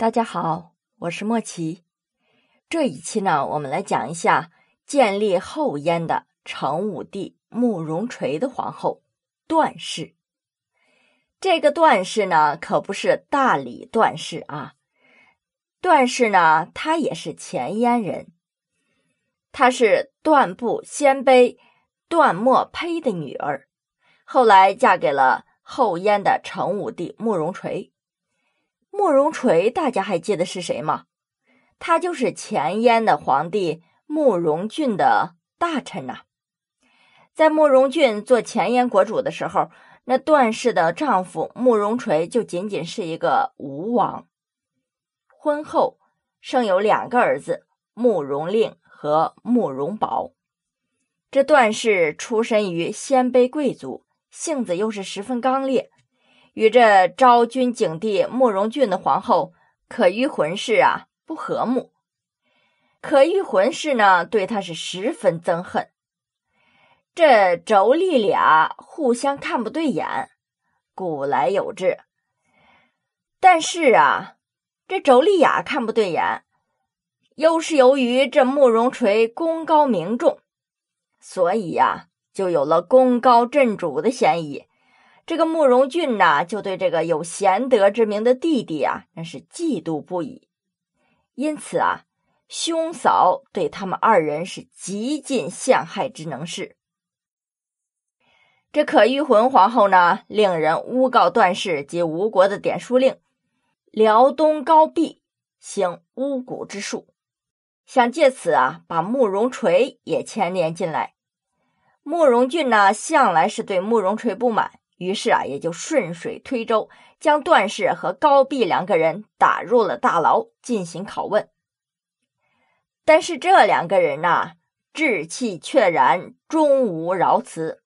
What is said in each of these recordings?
大家好，我是莫奇。这一期呢，我们来讲一下建立后燕的成武帝慕容垂的皇后段氏。这个段氏呢，可不是大理段氏啊。段氏呢，她也是前燕人，她是段部鲜卑段墨胚的女儿，后来嫁给了后燕的成武帝慕容垂。慕容垂，大家还记得是谁吗？他就是前燕的皇帝慕容俊的大臣呐。在慕容俊做前燕国主的时候，那段氏的丈夫慕容垂就仅仅是一个吴王。婚后生有两个儿子慕容令和慕容宝。这段氏出身于鲜卑贵族，性子又是十分刚烈，与这昭君景帝慕容俊的皇后可玉浑氏啊不和睦。可玉浑氏呢对他是十分憎恨。这妯娌俩互相看不对眼，古来有之。但是啊。这妯娌雅看不对眼，又是由于这慕容垂功高名重，所以呀，就有了功高震主的嫌疑。这个慕容俊呐，就对这个有贤德之名的弟弟啊，那是嫉妒不已。因此啊，兄嫂对他们二人是极尽陷害之能事。这可玉浑皇后呢，令人诬告段氏及吴国的典书令。辽东高壁行巫蛊之术，想借此啊把慕容垂也牵连进来。慕容俊呢向来是对慕容垂不满，于是啊也就顺水推舟，将段氏和高壁两个人打入了大牢进行拷问。但是这两个人呐志气确然，终无饶辞，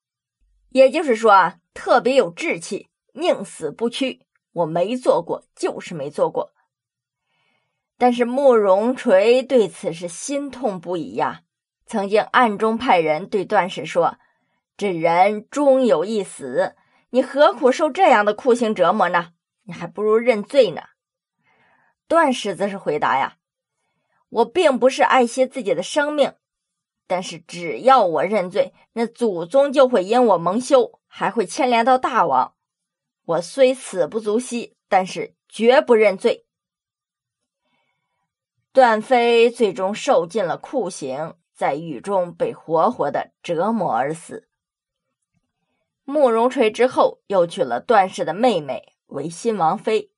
也就是说啊特别有志气，宁死不屈。我没做过，就是没做过。但是慕容垂对此是心痛不已呀，曾经暗中派人对段氏说：“这人终有一死，你何苦受这样的酷刑折磨呢？你还不如认罪呢。”段氏则是回答呀：“我并不是爱惜自己的生命，但是只要我认罪，那祖宗就会因我蒙羞，还会牵连到大王。”我虽死不足惜，但是绝不认罪。段飞最终受尽了酷刑，在狱中被活活的折磨而死。慕容垂之后又娶了段氏的妹妹为新王妃，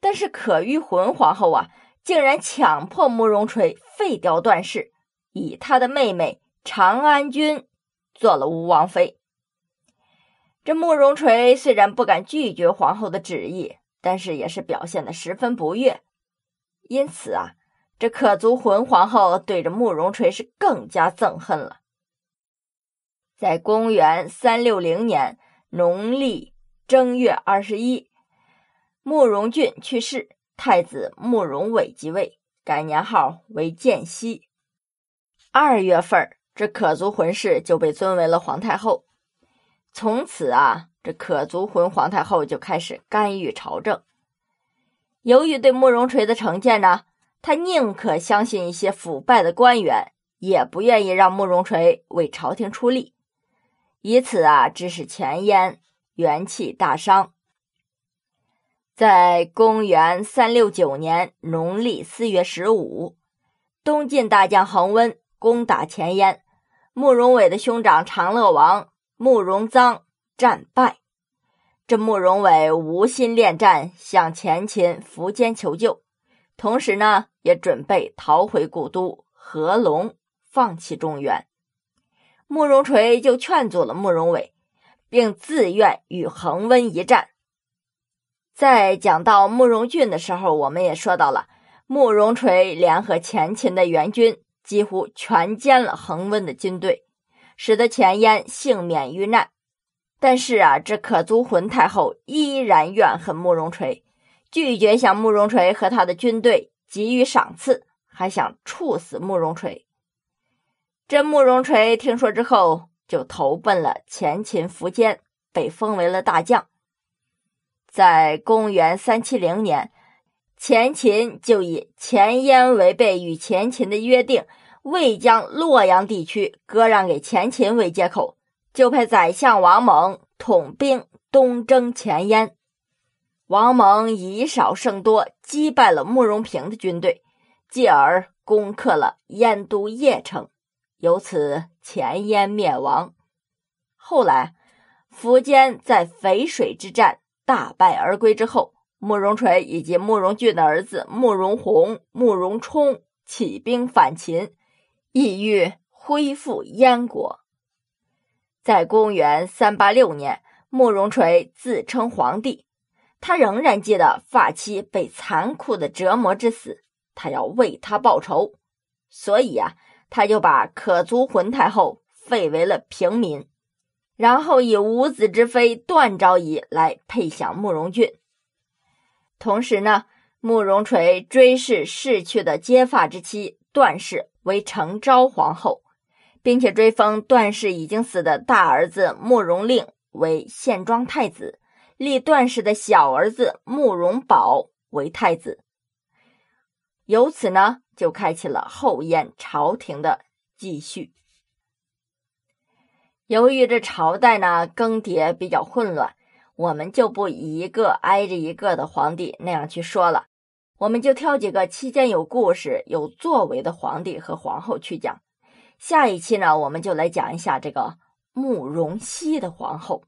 但是可玉浑皇后啊，竟然强迫慕容垂废掉段氏，以他的妹妹长安君做了吴王妃。这慕容垂虽然不敢拒绝皇后的旨意，但是也是表现的十分不悦。因此啊，这可族浑皇后对着慕容垂是更加憎恨了。在公元三六零年农历正月二十一，慕容俊去世，太子慕容伟即位，改年号为建熙。二月份，这可族浑氏就被尊为了皇太后。从此啊，这可族浑皇太后就开始干预朝政。由于对慕容垂的成见呢，他宁可相信一些腐败的官员，也不愿意让慕容垂为朝廷出力，以此啊，致使前燕元气大伤。在公元三六九年农历四月十五，东晋大将恒温攻打前燕，慕容伟的兄长长乐王。慕容臧战败，这慕容伟无心恋战，向前秦苻坚求救，同时呢，也准备逃回故都合龙，放弃中原。慕容垂就劝阻了慕容伟，并自愿与恒温一战。在讲到慕容俊的时候，我们也说到了，慕容垂联合前秦的援军，几乎全歼了恒温的军队。使得前燕幸免于难，但是啊，这可族浑太后依然怨恨慕容垂，拒绝向慕容垂和他的军队给予赏赐，还想处死慕容垂。这慕容垂听说之后，就投奔了前秦苻坚，被封为了大将。在公元三七零年，前秦就以前燕违背与前秦的约定，未将洛阳地区割让给前秦为借口，就派宰相王猛统兵东征前燕。王猛以少胜多，击败了慕容平的军队，继而攻克了燕都邺城，由此前燕灭亡。后来，苻坚在淝水之战大败而归之后。慕容垂以及慕容俊的儿子慕容宏、慕容冲起兵反秦，意欲恢复燕国。在公元三八六年，慕容垂自称皇帝，他仍然记得发妻被残酷的折磨之死，他要为他报仇，所以啊，他就把可族浑太后废为了平民，然后以五子之妃段昭仪来配享慕容俊。同时呢，慕容垂追谥逝去的结发之妻段氏为成昭皇后，并且追封段氏已经死的大儿子慕容令为献庄太子，立段氏的小儿子慕容宝为太子。由此呢，就开启了后燕朝廷的继续。由于这朝代呢更迭比较混乱。我们就不一个挨着一个的皇帝那样去说了，我们就挑几个期间有故事、有作为的皇帝和皇后去讲。下一期呢，我们就来讲一下这个慕容熙的皇后。